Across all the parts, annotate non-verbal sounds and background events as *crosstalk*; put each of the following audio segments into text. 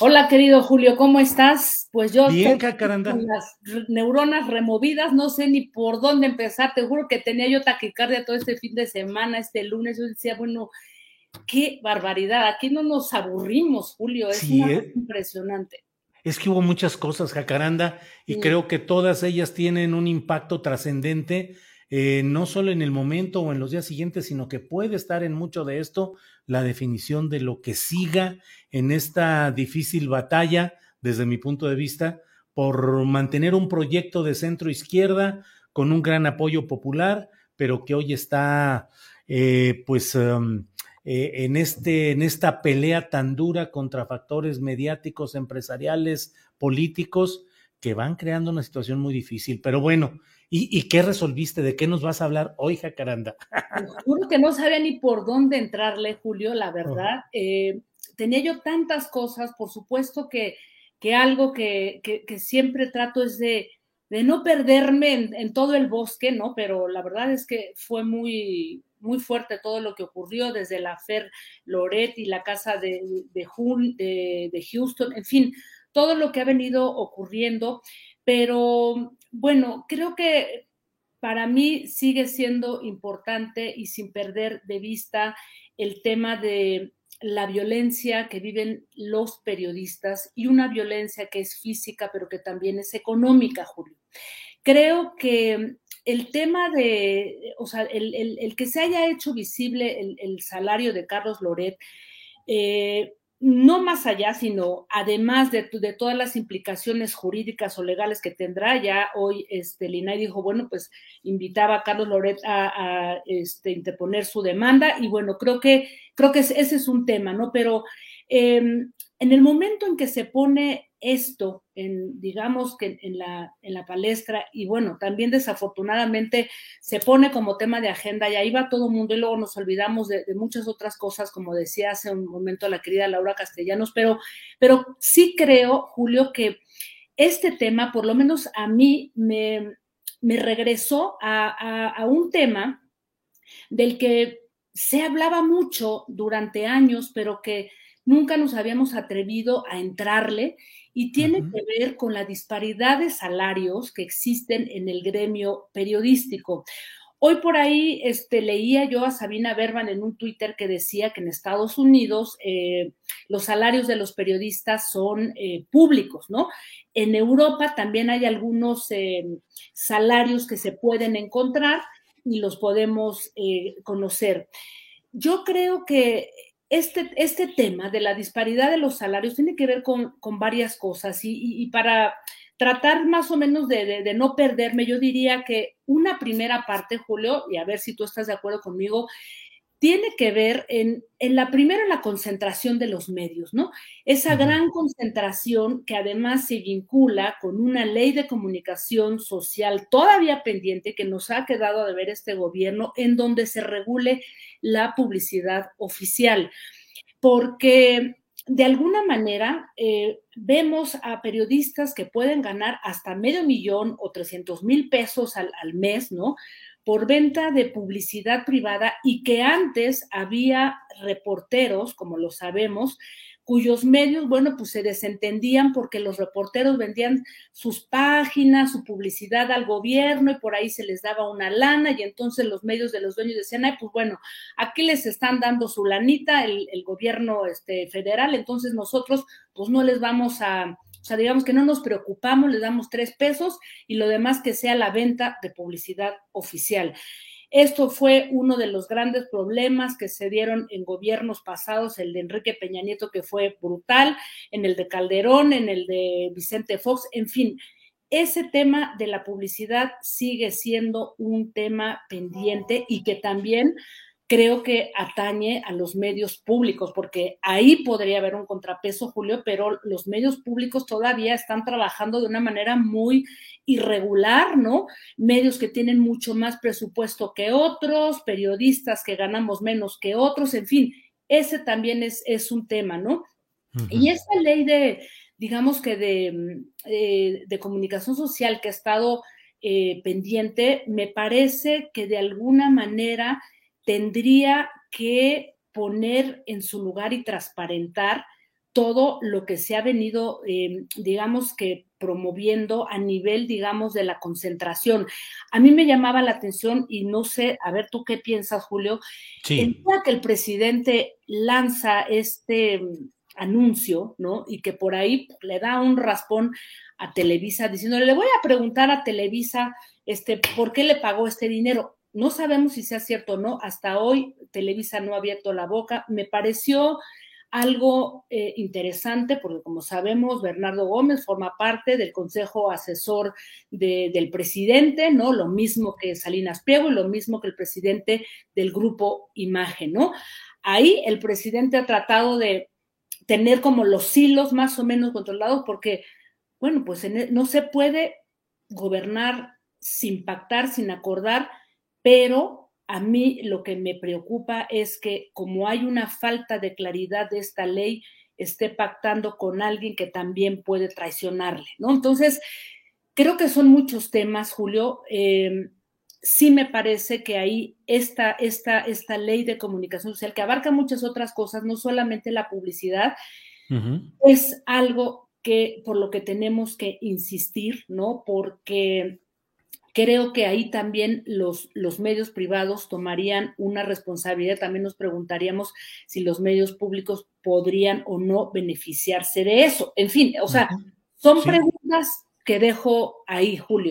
Hola, querido Julio, ¿cómo estás? Pues yo Bien, con las neuronas removidas, no sé ni por dónde empezar. Te juro que tenía yo taquicardia todo este fin de semana, este lunes. Yo decía, bueno, qué barbaridad. Aquí no nos aburrimos, Julio. Es Sí, una ¿eh? impresionante. Es que hubo muchas cosas, Jacaranda, y Sí. creo que todas ellas tienen un impacto trascendente, eh, no solo en el momento o en los días siguientes, sino que puede estar en mucho de esto la definición de lo que siga en esta difícil batalla, desde mi punto de vista, por mantener un proyecto de centro izquierda con un gran apoyo popular, pero que hoy está, eh, pues, um, eh, en, este, en esta pelea tan dura contra factores mediáticos, empresariales, políticos, que van creando una situación muy difícil. Pero bueno, ¿y, y qué resolviste? ¿De qué nos vas a hablar hoy, Jacaranda? Juro que no sabía ni por dónde entrarle, Julio, la verdad. Eh, tenía yo tantas cosas, por supuesto que, que algo que, que- que siempre trato es de, de no perderme en, en todo el bosque, ¿no? Pero la verdad es que fue muy, muy fuerte todo lo que ocurrió desde la Fer Loret y la casa de, de- de Houston, en fin, todo lo que ha venido ocurriendo. Pero bueno, creo que para mí sigue siendo importante y sin perder de vista el tema de la violencia que viven los periodistas y una violencia que es física, pero que también es económica, Julio. Creo que el tema de, o sea, el, que se haya hecho visible el, el salario de Carlos Loret, eh, no más allá, sino además de, de, todas las implicaciones jurídicas o legales que tendrá, ya hoy este, el INAI dijo, bueno, pues invitaba a Carlos Loret a, este, interponer su demanda y bueno, creo que, creo que ese es un tema, ¿no? Pero eh, en el momento en que se pone esto, en, digamos que en la, en la palestra, y bueno, también desafortunadamente se pone como tema de agenda, y ahí va todo el mundo, y luego nos olvidamos de, muchas otras cosas, como decía hace un momento la querida Laura Castellanos, pero, pero sí creo, Julio, que este tema, por lo menos a mí, me, me regresó a, a un tema del que se hablaba mucho durante años, pero que nunca nos habíamos atrevido a entrarle y tiene uh -huh. que ver con la disparidad de salarios que existen en el gremio periodístico. Hoy por ahí este, leía yo a Sabina Berman en un Twitter que decía que en Estados Unidos eh, los salarios de los periodistas son eh, públicos, ¿no? En Europa también hay algunos eh, salarios que se pueden encontrar y los podemos conocer. Yo creo que este, este tema de la disparidad de los salarios tiene que ver con, con varias cosas y, para tratar más o menos de, de, no perderme, yo diría que una primera parte, Julio, y a ver si tú estás de acuerdo conmigo, tiene que ver en, en la primera, la concentración de los medios, ¿no? Esa gran concentración que además se vincula con una ley de comunicación social todavía pendiente que nos ha quedado de ver este gobierno, en donde se regule la publicidad oficial. Porque de alguna manera eh, vemos a periodistas que pueden ganar hasta medio millón o 300 mil pesos al, al mes, ¿no? Por venta de publicidad privada y que antes había reporteros, como lo sabemos, cuyos medios, bueno, pues se desentendían porque los reporteros vendían sus páginas, su publicidad al gobierno y por ahí se les daba una lana y entonces los medios de los dueños decían, ay, pues bueno, aquí les están dando su lanita el, gobierno este, federal, entonces nosotros pues no les vamos a, o sea, digamos que no nos preocupamos, le damos tres pesos y lo demás que sea la venta de publicidad oficial. Esto fue uno de los grandes problemas que se dieron en gobiernos pasados, el de Enrique Peña Nieto, que fue brutal, en el de Calderón, en el de Vicente Fox, en fin. Ese tema de la publicidad sigue siendo un tema pendiente y que también creo que atañe a los medios públicos, porque ahí podría haber un contrapeso, Julio, pero los medios públicos todavía están trabajando de una manera muy irregular, ¿no? Medios que tienen mucho más presupuesto que otros, periodistas que ganamos menos que otros, en fin, ese también es, es un tema, ¿no? Y esta ley de, digamos que de, eh, de comunicación social que ha estado eh, pendiente, me parece que de alguna manera tendría que poner en su lugar y transparentar todo lo que se ha venido, eh, digamos que promoviendo a nivel, digamos, de la concentración. A mí me llamaba la atención y no sé, a ver tú qué piensas, Julio, sí. el día que el presidente lanza este mm, anuncio, ¿no? Y que por ahí le da un raspón a Televisa diciéndole, le voy a preguntar a Televisa, este, ¿por qué le pagó este dinero? No sabemos si sea cierto o no. Hasta hoy Televisa no ha abierto la boca. Me pareció algo eh, interesante porque, como sabemos, Bernardo Gómez forma parte del Consejo Asesor de, del presidente, ¿no? Lo mismo que Salinas Pliego y lo mismo que el presidente del grupo Imagen, ¿no? Ahí el presidente ha tratado de tener como los hilos más o menos controlados porque, bueno, pues en, no se puede gobernar sin pactar, sin acordar pero a mí lo que me preocupa es que como hay una falta de claridad de esta ley, esté pactando con alguien que también puede traicionarle, ¿no? Entonces, creo que son muchos temas, Julio. Eh, sí me parece que ahí esta, esta, esta ley de comunicación social, que abarca muchas otras cosas, no solamente la publicidad, uh -huh. es algo que por lo que tenemos que insistir, ¿no? Porque creo que ahí también los, los medios privados tomarían una responsabilidad. También nos preguntaríamos si los medios públicos podrían o no beneficiarse de eso. En fin, o sea, son sí. preguntas que dejo ahí, Julio.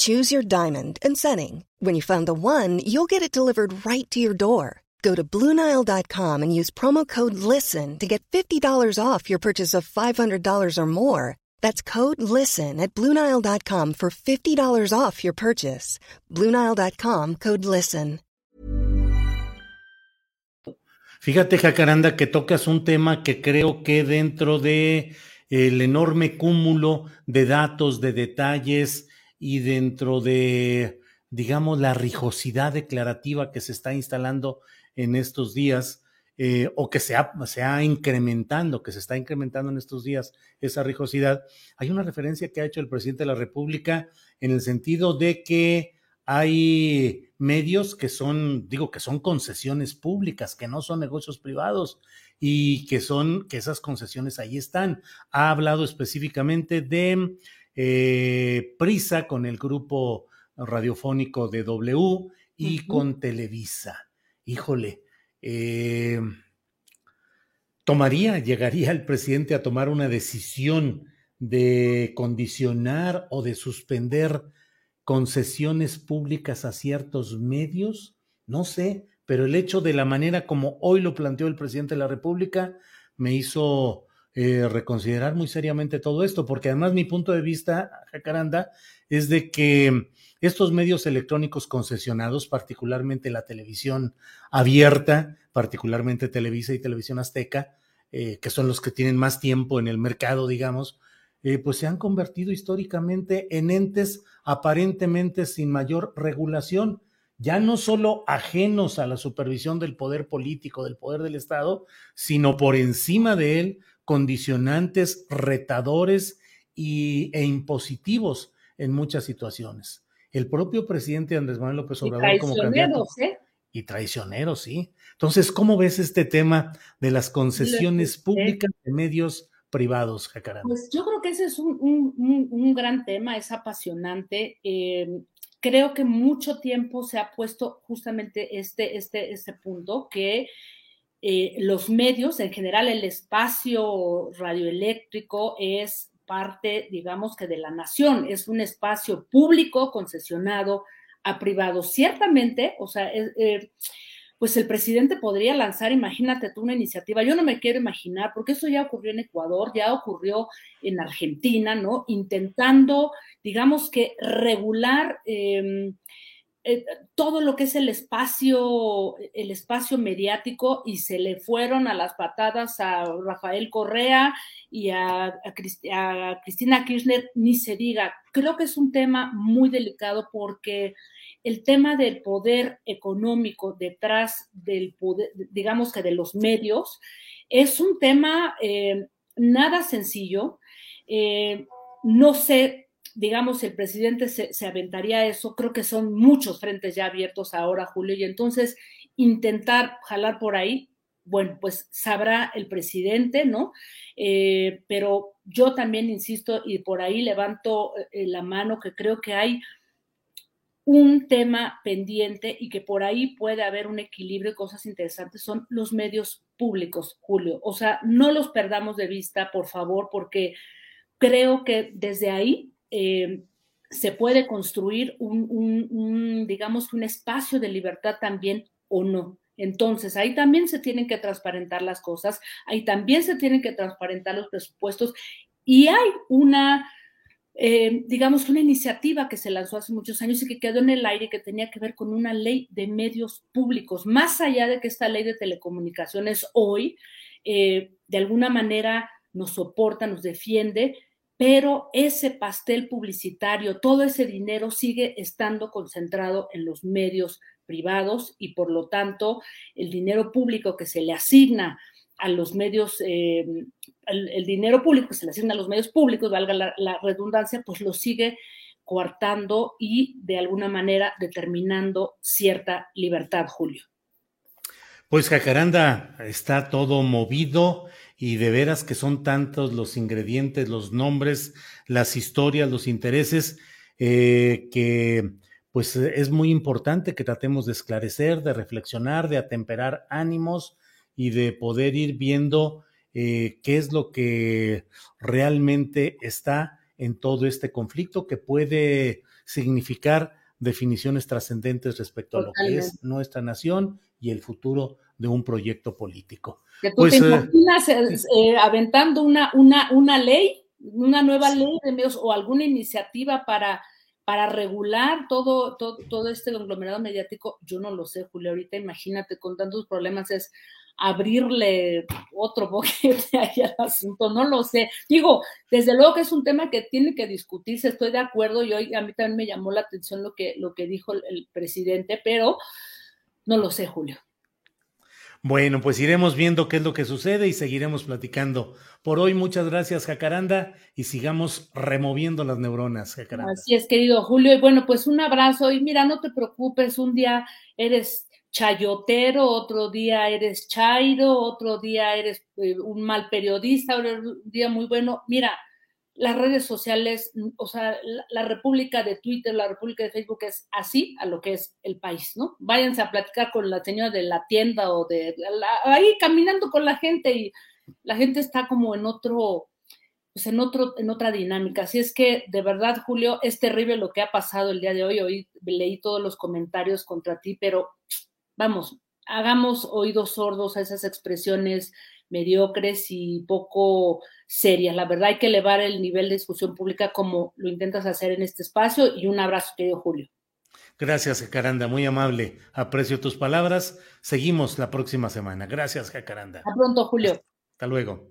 Choose your diamond and setting. When you find the one, you'll get it delivered right to your door. Go to Bluenile.com and use promo code LISTEN to get $50 off your purchase of $500 or more. That's code LISTEN at Bluenile.com for $50 off your purchase. Bluenile.com code LISTEN. Fíjate, Jacaranda, que tocas un tema que creo que dentro de el enorme cúmulo de datos, de detalles, y dentro de, digamos, la rijosidad declarativa que se está instalando en estos días, eh, o que se ha, se ha incrementando, que se está incrementando en estos días esa rijosidad, hay una referencia que ha hecho el presidente de la República en el sentido de que hay medios que son, digo, que son concesiones públicas, que no son negocios privados y que son, que esas concesiones ahí están. Ha hablado específicamente de eh, Prisa con el grupo radiofónico de W y uh -huh. con Televisa. Híjole, eh, tomaría, llegaría el presidente a tomar una decisión de condicionar o de suspender concesiones públicas a ciertos medios, no sé, pero el hecho de la manera como hoy lo planteó el presidente de la República me hizo eh, reconsiderar muy seriamente todo esto, porque además mi punto de vista, Jacaranda, es de que estos medios electrónicos concesionados, particularmente la televisión abierta, particularmente Televisa y Televisión Azteca, eh, que son los que tienen más tiempo en el mercado, digamos, eh, pues se han convertido históricamente en entes aparentemente sin mayor regulación, ya no solo ajenos a la supervisión del poder político, del poder del Estado, sino por encima de él, condicionantes, retadores y, e impositivos en muchas situaciones. El propio presidente Andrés Manuel López Obrador como candidato. ¿eh? Y traicioneros, sí. Entonces, ¿cómo ves este tema de las concesiones públicas de medios privados, Jacaranda? Pues yo creo que ese es un, un, un gran tema, es apasionante. Eh, creo que mucho tiempo se ha puesto justamente este, este, este punto, que eh, los medios, en general el espacio radioeléctrico es parte, digamos que de la nación, es un espacio público concesionado a privados. Ciertamente, o sea, eh, pues el presidente podría lanzar, imagínate tú, una iniciativa. Yo no me quiero imaginar, porque eso ya ocurrió en Ecuador, ya ocurrió en Argentina, ¿no? Intentando, digamos que regular em, eh, todo lo que es el espacio, el espacio mediático y se le fueron a las patadas a Rafael Correa y a, Cristina Kirchner, ni se diga. Creo que es un tema muy delicado porque el tema del poder económico detrás del poder, digamos que de los medios, es un tema eh, nada sencillo. Eh, no sé, digamos, el presidente se, se, aventaría eso. Creo que son muchos frentes ya abiertos ahora, Julio, y entonces intentar jalar por ahí, bueno, pues sabrá el presidente, ¿no? Eh, pero yo también insisto y por ahí levanto la mano que creo que hay un tema pendiente y que por ahí puede haber un equilibrio y cosas interesantes son los medios públicos, Julio. O sea, no los perdamos de vista, por favor, porque creo que desde ahí eh, se puede construir un, digamos, un espacio de libertad también o no. Entonces, ahí también se tienen que transparentar las cosas, ahí también se tienen que transparentar los presupuestos y hay una eh, digamos, una iniciativa que se lanzó hace muchos años y que quedó en el aire que tenía que ver con una ley de medios públicos, más allá de que esta ley de telecomunicaciones hoy, eh, de alguna manera, nos soporta, nos defiende, pero ese pastel publicitario, todo ese dinero sigue estando concentrado en los medios privados y por lo tanto el dinero público que se le asigna a los medios, eh, el, dinero público que se le asigna a los medios públicos, valga la, redundancia, pues lo sigue coartando y de alguna manera determinando cierta libertad, Julio. Pues Jacaranda, está todo movido y de veras que son tantos los ingredientes, los nombres, las historias, los intereses, eh, que pues es muy importante que tratemos de esclarecer, de reflexionar, de atemperar ánimos, y de poder ir viendo eh, qué es lo que realmente está en todo este conflicto que puede significar definiciones trascendentes respecto a lo que es nuestra nación y el futuro de un proyecto político. ¿Que tú pues, te eh, imaginas eh, aventando una, una, una ley, una nueva ley de medios o alguna iniciativa para, para regular todo, todo, todo este conglomerado mediático? Yo no lo sé, Julio, ahorita imagínate con tantos problemas es abrirle otro boquete *laughs* ahí al asunto, no lo sé. Digo, desde luego que es un tema que tiene que discutirse, estoy de acuerdo, y hoy a mí también me llamó la atención lo que, lo que dijo el, presidente, pero no lo sé, Julio. Bueno, pues iremos viendo qué es lo que sucede y seguiremos platicando. Por hoy, muchas gracias, Jacaranda, y sigamos removiendo las neuronas, Jacaranda. Así es, querido Julio, y bueno, pues un abrazo, y mira, no te preocupes, un día eres chayotero, otro día eres chairo, otro día eres eh, un mal periodista, otro día muy bueno. Mira, las redes sociales, o sea, la, República de Twitter, la República de Facebook es así a lo que es el país, ¿no? Váyanse a platicar con la señora de la tienda o de ahí caminando con la gente y la gente está como en otro, pues en otro, en otra dinámica. Así es que de verdad, Julio, es terrible lo que ha pasado el día de hoy. Hoy leí todos los comentarios contra ti, pero vamos, hagamos oídos sordos a esas expresiones mediocres y poco serias. La verdad hay que elevar el nivel de discusión pública como lo intentas hacer en este espacio y un abrazo, querido Julio. Gracias, Jacaranda, muy amable. Aprecio tus palabras. Seguimos la próxima semana. Gracias, Jacaranda. Hasta pronto, Julio. Hasta luego.